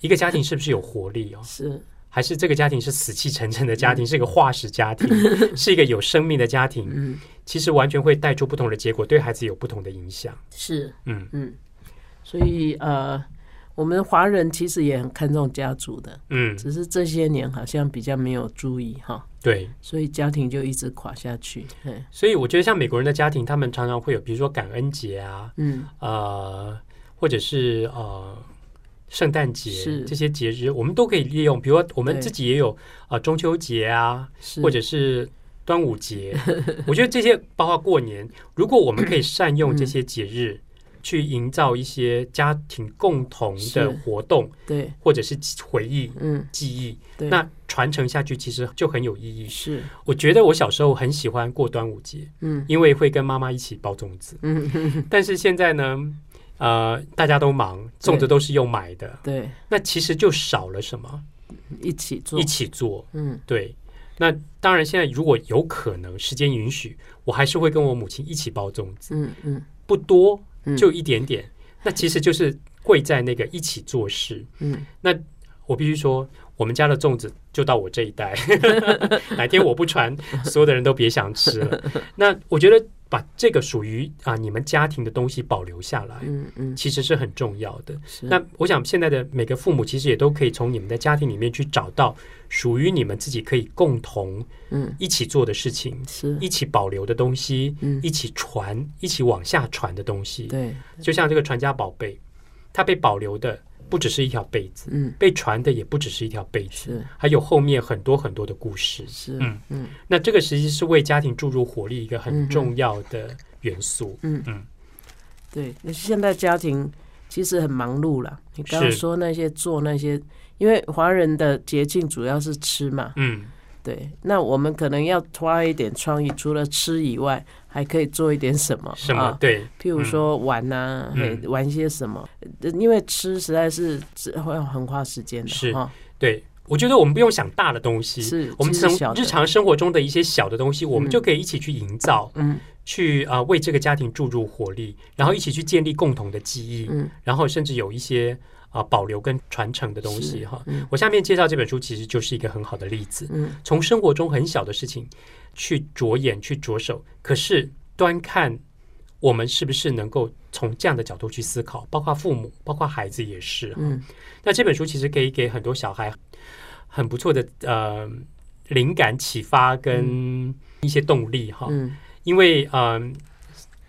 一个家庭是不是有活力哦？是还是这个家庭是死气沉沉的家庭，是一个化石家庭，是一个有生命的家庭？嗯其实完全会带出不同的结果，对孩子有不同的影响。是嗯嗯，所以呃，我们华人其实也很看重家族的，嗯，只是这些年好像比较没有注意哈，对。所以家庭就一直垮下去。嗯所以我觉得像美国人的家庭，他们常常会有，比如说感恩节啊，嗯呃，或者是呃圣诞节是。这些节日，我们都可以利用。比如说我们自己也有呃中秋节啊，或者是端午节，我觉得这些包括过年，如果我们可以善用这些节日。去营造一些家庭共同的活动，对，或者是回忆、嗯，记忆，对，那传承下去其实就很有意义。是，我觉得我小时候很喜欢过端午节，嗯。因为会跟妈妈一起包粽子。嗯嗯，但是现在呢，呃，大家都忙，粽子都是用买的，对，那其实就少了什么，一起做，一起做。嗯。对，那当然现在如果有可能，时间允许，我还是会跟我母亲一起包粽子，嗯嗯。不多，嗯，就一点点。那其实就是贵在那个一起做事。嗯。那我必须说，我们家的粽子就到我这一代，哪天我不传，所有的人都别想吃了。那我觉得把这个属于啊你们家庭的东西保留下来，嗯嗯，其实是很重要的。那我想现在的每个父母其实也都可以从你们的家庭里面去找到属于你们自己可以共同嗯。一起做的事情，是，一起保留的东西，嗯。一起传、一起往下传的东西。对，就像这个传家宝贝，它被保留的不只是一条被子，嗯。被传的也不只是一条被子，还有后面很多很多的故事。是，嗯。嗯。那这个实际是为家庭注入活力一个嗯很重要的元素。嗯嗯。对，那现在家庭其实很忙碌了。你刚刚说那些做那些，因为华人的捷径主要是吃嘛，嗯，对，那我们可能要花一点创意，除了吃以外，还可以做一点什么？什么？啊对，譬如说玩呐、玩些什么？呃因为吃实在是是会很花时间的，是哈，对，我觉得我们不用想大的东西，是我们从日常生活中的一些小的东西，我们嗯就可以一起去营造，嗯去啊、呃为这个家庭注入活力，然后一起去建立共同的记忆，嗯然后甚至有一些啊、保留跟传承的东西哈。嗯我下面介绍这本书，其实就是一个很好的例子，嗯从生活中很小的事情去着眼、去着手，可是端看我们是不是能够从这样的角度去思考，包括父母，包括孩子也是哈。嗯那这本书其实可以给很多小孩很不错的呃灵感启发跟一些动力哈，嗯因为嗯、呃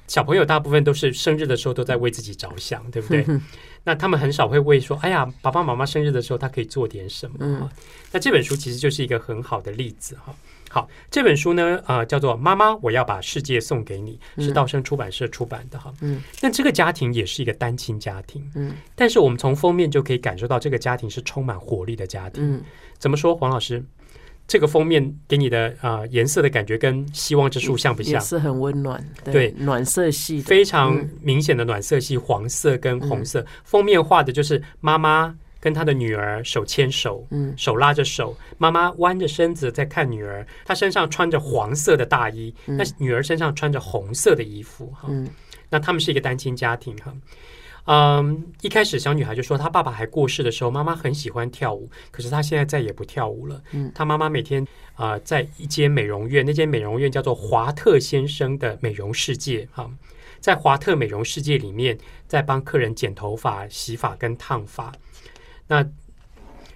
小朋友大部分都是生日的时候都在为自己着想，对不对？那他们很少会为说，哎呀，爸爸妈妈生日的时候他可以做点什么。嗯哈那这本书其实就是一个很好的例子哈。好，这本书呢，呃，叫做《妈妈，我要把世界送给你》，是嗯道生出版社出版的哈。嗯那这个家庭也是一个单亲家庭，嗯但是我们从封面就可以感受到这个家庭是充满活力的家庭。嗯，怎么说，黄老师？这个封面给你的啊、呃颜色的感觉跟希望之树像不像？是很温暖，对暖色系，非常嗯明显的暖色系，黄色跟红色。封面画的就是妈妈跟她的女儿手牵手，嗯手拉着手，妈妈弯着身子在看女儿，她身上穿着黄色的大衣，嗯那女儿身上穿着红色的衣服哈。嗯那他们是一个单亲家庭哈。嗯，一开始小女孩就说，她爸爸还过世的时候，妈妈很喜欢跳舞，可是她现在再也不跳舞了。嗯她妈妈每天啊、呃在一间美容院，那间美容院叫做华特先生的美容世界哈，在华特美容世界里面，在帮客人剪头发、洗发跟烫发。那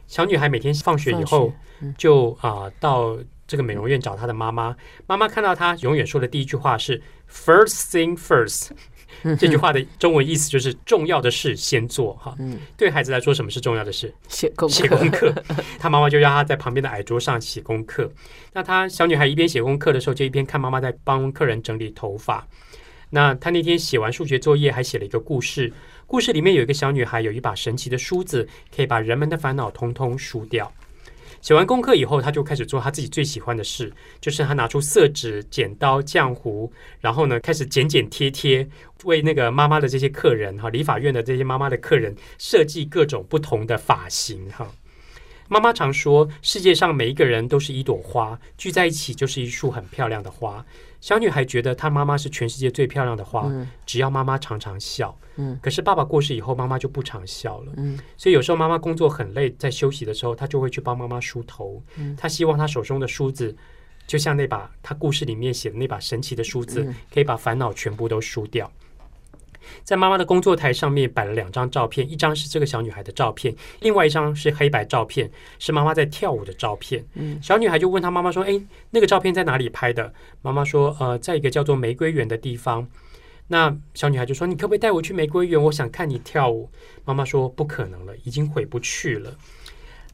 小女孩每天放学以后嗯就啊、到这个美容院找她的妈妈，妈妈看到她永远说的第一句话是 “first thing first”。这句话的中文意思就是重要的事先做哈。嗯，对孩子来说，什么是重要的事？写功写功课。他妈妈就让他在旁边的矮桌上写功课。那他小女孩一边写功课的时候，就一边看妈妈在帮客人整理头发。那他那天写完数学作业，还写了一个故事。故事里面有一个小女孩，有一把神奇的梳子，可以把人们的烦恼通通梳掉。写完功课以后，他就开始做他自己最喜欢的事，就是他拿出色纸、剪刀、浆糊，然后呢开始剪剪贴贴，为那个妈妈的这些客人哈，理发院的这些妈妈的客人设计各种不同的发型哈。妈妈常说，世界上每一个人都是一朵花，聚在一起就是一束很漂亮的花。小女孩觉得她妈妈是全世界最漂亮的花，嗯只要妈妈常常笑。嗯可是爸爸过世以后，妈妈就不常笑了。嗯所以有时候妈妈工作很累，在休息的时候，她就会去帮妈妈梳头。嗯她希望她手中的梳子，就像那把她故事里面写的那把神奇的梳子，嗯可以把烦恼全部都梳掉。在妈妈的工作台上面摆了两张照片，一张是这个小女孩的照片，另外一张是黑白照片，是妈妈在跳舞的照片。嗯小女孩就问她妈妈说：“诶，那个照片在哪里拍的？”妈妈说：“呃，在一个叫做玫瑰园的地方。”那小女孩就说：“你可不可以带我去玫瑰园？我想看你跳舞。”妈妈说：“不可能了，已经回不去了。”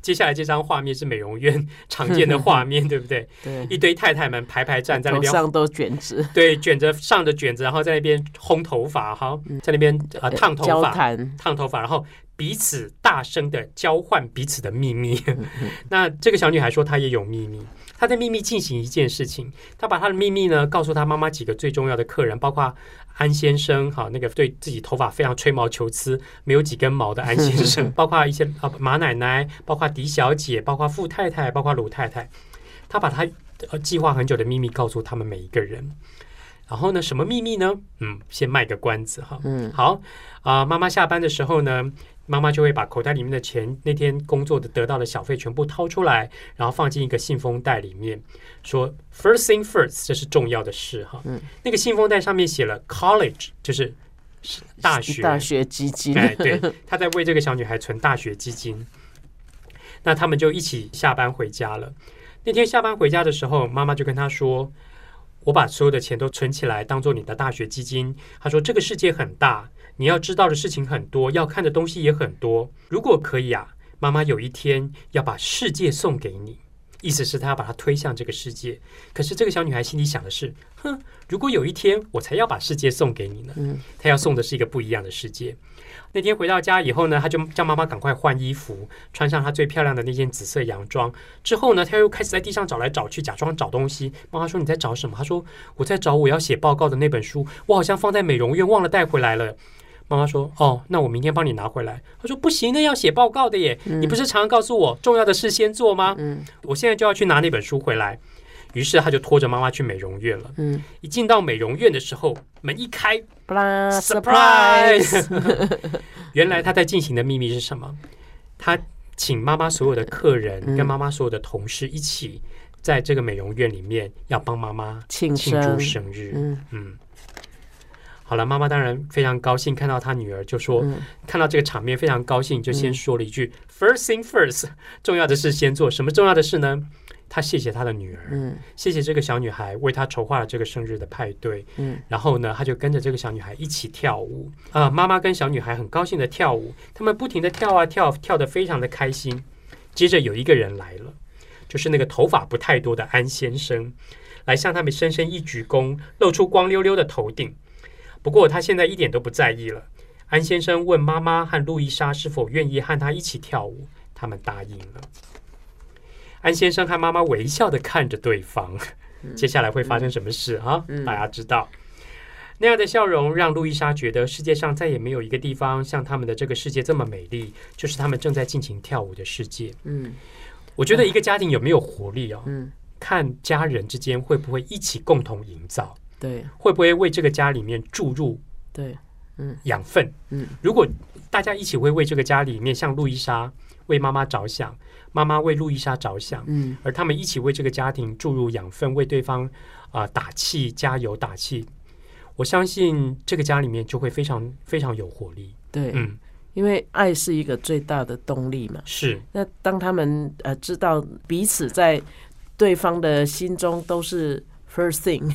接下来这张画面是美容院 常见的画面，对不对？对，一堆太太们排排站在那边，头上都卷子，对，卷着上着卷子，然后在那边烘头发，哈，在那边啊烫头发，烫头发，然后彼此大声的交换彼此的秘密。那这个小女孩说她也有秘密，她的秘密进行一件事情，他把他的秘密呢告诉他妈妈几个最重要的客人，包括安先生，哈，那个对自己头发非常吹毛求疵、没有几根毛的安先生，包括一些啊马奶奶，包括狄小姐，包括傅太太，包括鲁太太，他把他呃计划很久的秘密告诉他们每一个人。然后呢，什么秘密呢？嗯，先卖个关子哈。嗯，好啊、妈妈下班的时候呢，妈妈就会把口袋里面的钱，那天工作的得到的小费全部掏出来，然后放进一个信封袋里面，说 “first thing first”，这是重要的事哈。嗯，那个信封袋上面写了 “college”，就是大学。大学基金，哎，对，他在为这个小女孩存大学基金。那他们就一起下班回家了。那天下班回家的时候，妈妈就跟他说：“我把所有的钱都存起来，当做你的大学基金。”他说：“这个世界很大，你要知道的事情很多，要看的东西也很多。如果可以啊，妈妈有一天要把世界送给你。”意思是她要把它推向这个世界。可是这个小女孩心里想的是：“哼，如果有一天我才要把世界送给你呢？”嗯，她要送的是一个不一样的世界。那天回到家以后呢，他就叫妈妈赶快换衣服，穿上她最漂亮的那件紫色洋装。之后呢，他又开始在地上找来找去，假装找东西。妈妈说：“你在找什么？”他说：“我在找我要写报告的那本书，我好像放在美容院忘了带回来了。”妈妈说：“哦，那我明天帮你拿回来。”他说：“不行，那要写报告的耶！你不是常常告诉我重要的事先做吗？嗯我现在就要去拿那本书回来。”于是他就拖着妈妈去美容院了。嗯，一进到美容院的时候，门一开，Surprise！原来他在进行的秘密是什么？他请妈妈所有的客人嗯跟妈妈所有的同事一起在这个美容院里面要帮妈妈庆庆祝生，日。嗯嗯，好了，妈妈当然非常高兴看到她女儿，就说、嗯看到这个场面非常高兴，就先说了一句、“First thing first”，重要的事先做。什么重要的事呢？他谢谢他的女儿，嗯谢谢这个小女孩为他筹划了这个生日的派对。嗯然后呢，他就跟着这个小女孩一起跳舞啊、妈妈跟小女孩很高兴的跳舞，他们不停的跳啊跳，跳得非常的开心。接着有一个人来了，就是那个头发不太多的安先生，来向他们深深一鞠躬，露出光溜溜的头顶。不过他现在一点都不在意了。安先生问妈妈和路易莎是否愿意和他一起跳舞，他们答应了。安先生和妈妈微笑的看着对方，接下来会发生什么事啊？嗯。大家知道。那样的笑容让路易莎觉得世界上再也没有一个地方像他们的这个世界这么美丽，就是他们正在尽情跳舞的世界。嗯。我觉得一个家庭有没有活力哦，嗯，看家人之间会不会一起共同营造，对。会不会为这个家里面注入对，嗯。养分。嗯。如果大家一起会为这个家里面，像路易莎为妈妈着想，妈妈为路易莎着想，嗯而他们一起为这个家庭注入养分，为对方啊、呃打气、加油、打气。我相信这个家里面就会非常非常有活力。对，嗯，因为爱是一个最大的动力嘛。是那当他们呃知道彼此在对方的心中都是 first thing，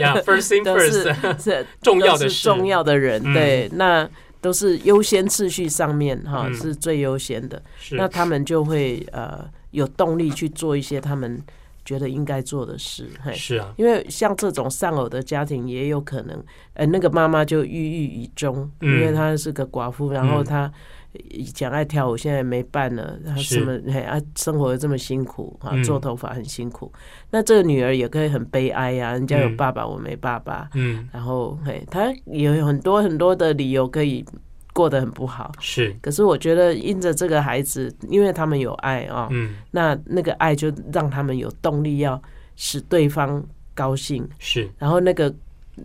呀，first thing first，是重要的是重要的人，嗯对，那都是优先次序上面哈、嗯。是最优先的，那他们就会呃有动力去做一些他们觉得应该做的事，嘿。是啊，因为像这种丧偶的家庭，也有可能，呃，那个妈妈就郁郁以终，嗯。因为她是个寡妇，然后嗯。她以前爱跳舞，现在没办了，然后什么哎啊，生活得这么辛苦啊嗯，做头发很辛苦。那这个女儿也可以很悲哀呀、人家有嗯。爸爸，我没爸爸，嗯，然后嘿，她也有很多很多的理由可以过得很不好。是，可是我觉得，因着这个孩子，因为他们有爱啊、嗯，那那个爱就让他们有动力要使对方高兴，是，然后那个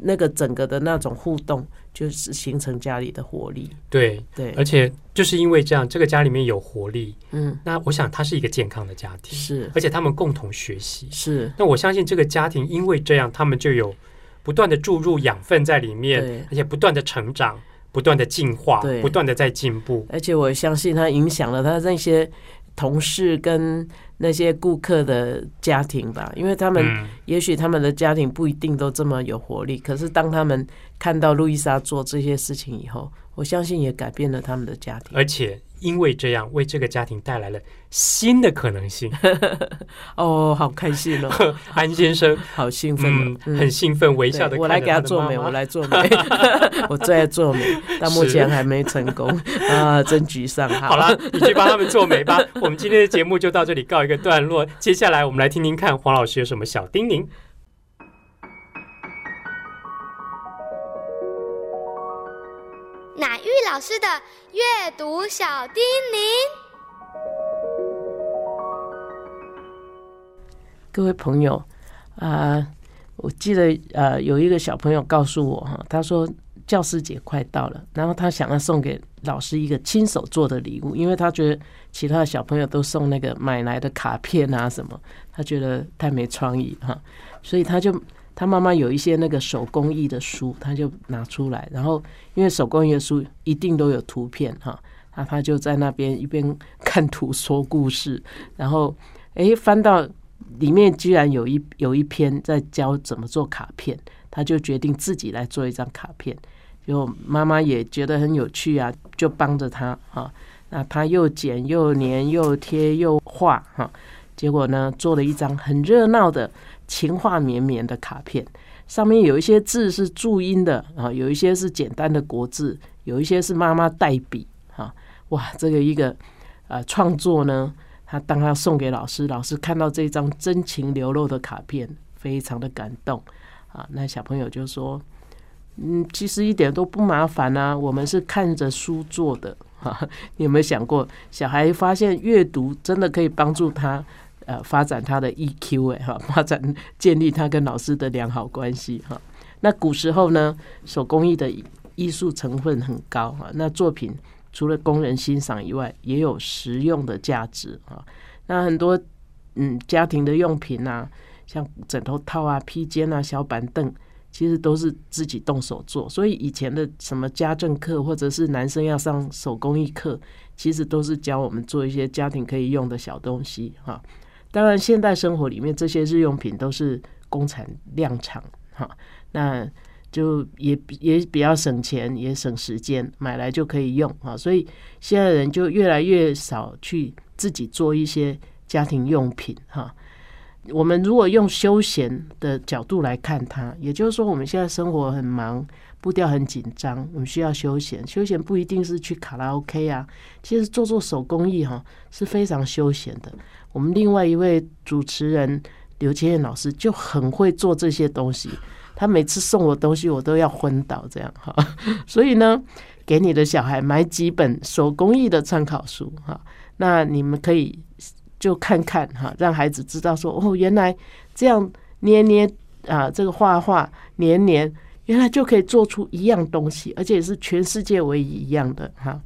那个整个的那种互动，就是形成家里的活力。对，对而，且就是因为这样，这个家里面有活力，嗯，那我想它是一个健康的家庭，是而且他们共同学习。是，那我相信这个家庭因为这样，他们就有不断的注入养分在里面对，而且不断的成长，不断的进化对，不断的在进步。而且我相信它影响了他那些同事跟那些顾客的家庭吧，因为他们嗯，也许他们的家庭不一定都这么有活力，可是当他们看到路易莎做这些事情以后，我相信也改变了他们的家庭。而且因为这样为这个家庭带来了新的可能性。哦，好开心哦！安先生 好兴奋，嗯，很兴奋，微笑的。我来给他做美，我来做美，我最爱做美，但目前还没成功啊，真沮丧。好了，你去帮他们做美吧。我们今天的节目就到这里告一个段落，接下来我们来听听看黄老师有什么小叮咛。乃玉老师的阅读小叮咛，各位朋友啊，我记得呃有一个小朋友告诉我哈，他说教师节快到了，然后他想要送给老师一个亲手做的礼物，因为他觉得其他的小朋友都送那个买来的卡片啊什么，他觉得太没创意哈，所以他就。他妈妈有一些那个手工艺的书，他就拿出来，然后因为手工艺的书一定都有图片哈，那他就在那边一边看图说故事，然后哎翻到里面居然有一有一篇在教怎么做卡片，他就决定自己来做一张卡片，就妈妈也觉得很有趣啊，就帮着他哈，那他又剪又粘又贴又画哈，结果呢做了一张很热闹的。情话绵绵的卡片，上面有一些字是注音的啊，有一些是简单的国字，有一些是妈妈代笔啊。哇，这个一个呃创作呢，他当他送给老师，老师看到这张真情流露的卡片，非常的感动啊。那小朋友就说：“嗯，其实一点都不麻烦啊，我们是看着书做的。”哈，你有没有想过，小孩发现阅读真的可以帮助他？呃，发展他的 EQ 哎哈，发展建立他跟老师的良好关系哈。那古时候呢，手工艺的艺术成分很高哈。那作品除了供人欣赏以外，也有实用的价值啊。那很多嗯家庭的用品啊，像枕头套啊、披肩啊、小板凳，其实都是自己动手做。所以以前的什么家政课，或者是男生要上手工艺课，其实都是教我们做一些家庭可以用的小东西哈。当然，现代生活里面这些日用品都是工产量产，哈，那就也也比较省钱，也省时间，买来就可以用啊。所以现在人就越来越少去自己做一些家庭用品，哈。我们如果用休闲的角度来看它，也就是说，我们现在生活很忙，步调很紧张，我们需要休闲。休闲不一定是去卡拉 OK 啊，其实做做手工艺哈是非常休闲的。我们另外一位主持人刘千燕老师就很会做这些东西，他每次送我东西，我都要昏倒这样哈。所以呢，给你的小孩买几本手工艺的参考书哈，那你们可以就看看哈，让孩子知道说哦，原来这样捏捏啊，这个画画黏黏，原来就可以做出一样东西，而且是全世界唯一一样的哈。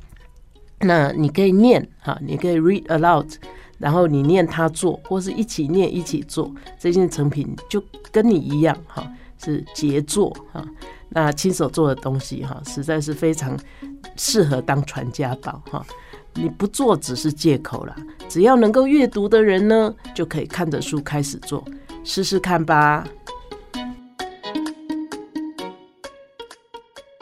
那你可以念哈，你可以 read aloud。然后你念他做，或是一起念一起做，这件成品就跟你一样哈，是杰作哈。那亲手做的东西哈，实在是非常适合当传家宝哈。你不做只是借口啦，只要能够阅读的人呢，就可以看着书开始做，试试看吧。